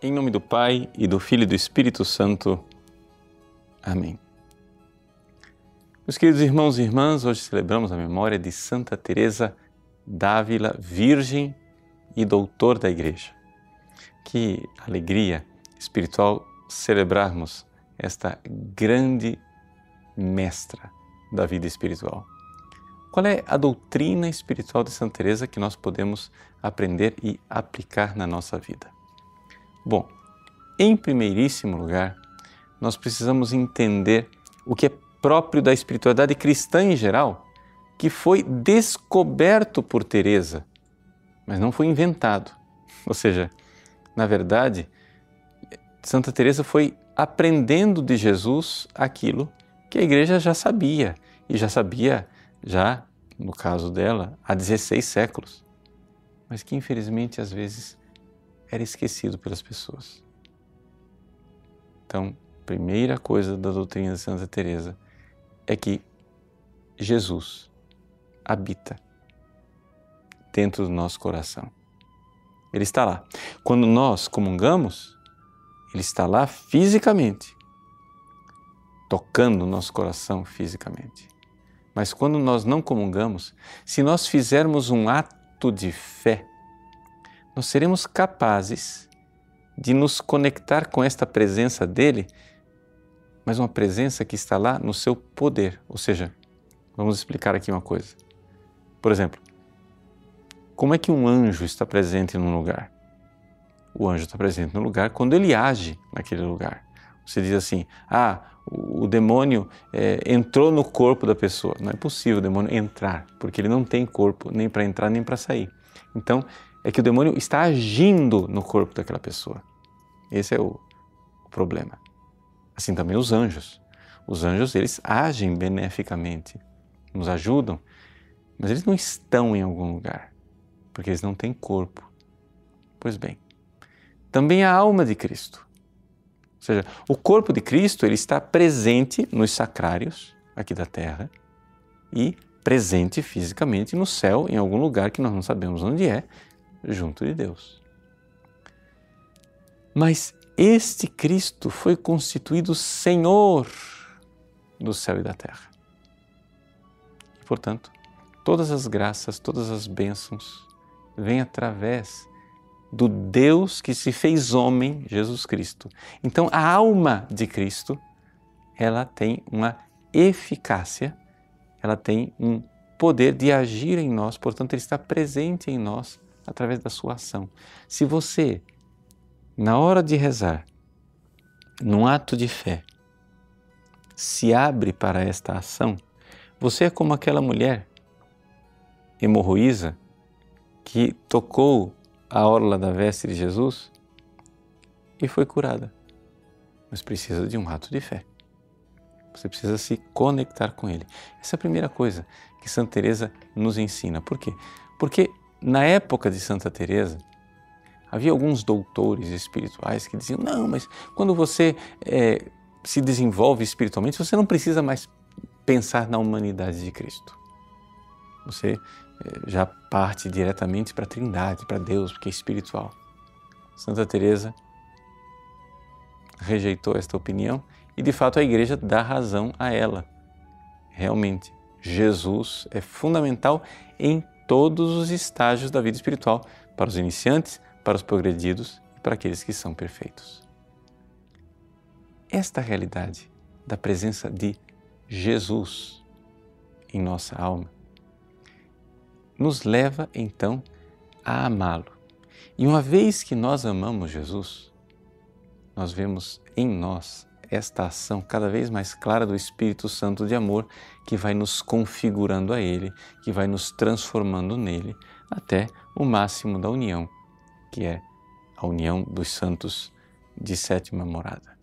Em nome do Pai e do Filho e do Espírito Santo. Amém. Meus queridos irmãos e irmãs, hoje celebramos a memória de Santa Teresa d'Ávila, virgem e doutor da Igreja. Que alegria espiritual celebrarmos esta grande mestra da vida espiritual. Qual é a doutrina espiritual de Santa Teresa que nós podemos aprender e aplicar na nossa vida? Bom, em primeiríssimo lugar, nós precisamos entender o que é próprio da espiritualidade cristã em geral, que foi descoberto por Teresa, mas não foi inventado. Ou seja, na verdade, Santa Teresa foi aprendendo de Jesus aquilo que a igreja já sabia e já sabia já no caso dela há 16 séculos, mas que infelizmente às vezes era esquecido pelas pessoas. Então, primeira coisa da doutrina de Santa Teresa é que Jesus habita dentro do nosso coração. Ele está lá. Quando nós comungamos, ele está lá fisicamente, tocando o nosso coração fisicamente. Mas quando nós não comungamos, se nós fizermos um ato de fé, nós seremos capazes de nos conectar com esta presença dele, mas uma presença que está lá no seu poder. Ou seja, vamos explicar aqui uma coisa. Por exemplo, como é que um anjo está presente num lugar? O anjo está presente no lugar quando ele age naquele lugar. Você diz assim: ah, o demônio é, entrou no corpo da pessoa. Não é possível o demônio entrar, porque ele não tem corpo nem para entrar nem para sair. Então, é que o demônio está agindo no corpo daquela pessoa. Esse é o, o problema. Assim também os anjos. Os anjos, eles agem beneficamente, nos ajudam, mas eles não estão em algum lugar, porque eles não têm corpo. Pois bem, também a alma de Cristo. Ou seja, o corpo de Cristo ele está presente nos sacrários aqui da terra e presente fisicamente no céu, em algum lugar que nós não sabemos onde é, junto de Deus. Mas este Cristo foi constituído Senhor do céu e da terra. Portanto, todas as graças, todas as bênçãos vêm através do Deus que se fez homem, Jesus Cristo. Então, a alma de Cristo, ela tem uma eficácia, ela tem um poder de agir em nós, portanto, ele está presente em nós através da sua ação. Se você, na hora de rezar, num ato de fé, se abre para esta ação, você é como aquela mulher hemorroísa que tocou a orla da veste de Jesus e foi curada. Mas precisa de um ato de fé. Você precisa se conectar com Ele. Essa é a primeira coisa que Santa Teresa nos ensina. Por quê? Porque na época de Santa Teresa, havia alguns doutores espirituais que diziam: não, mas quando você é, se desenvolve espiritualmente, você não precisa mais pensar na humanidade de Cristo. Você é, já parte diretamente para a Trindade, para Deus, porque é espiritual. Santa Teresa rejeitou esta opinião e de fato a igreja dá razão a ela. Realmente, Jesus é fundamental em todos os estágios da vida espiritual, para os iniciantes, para os progredidos e para aqueles que são perfeitos. Esta realidade da presença de Jesus em nossa alma nos leva então a amá-lo. E uma vez que nós amamos Jesus, nós vemos em nós esta ação cada vez mais clara do Espírito Santo de amor que vai nos configurando a Ele, que vai nos transformando nele, até o máximo da união, que é a união dos santos de sétima morada.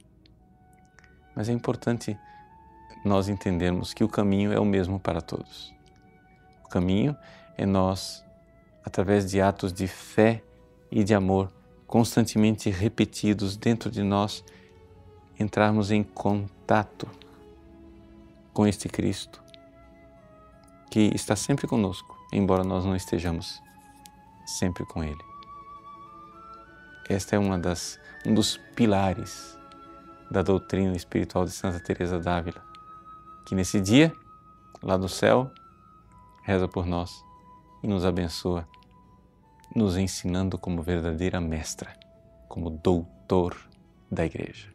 Mas é importante nós entendermos que o caminho é o mesmo para todos. O caminho é nós, através de atos de fé e de amor constantemente repetidos dentro de nós, entrarmos em contato com este Cristo que está sempre conosco, embora nós não estejamos sempre com Ele. esta é uma das, um dos pilares da doutrina espiritual de Santa Teresa d'Ávila, que nesse dia, lá do céu, reza por nós e nos abençoa, nos ensinando como verdadeira mestra, como doutor da Igreja.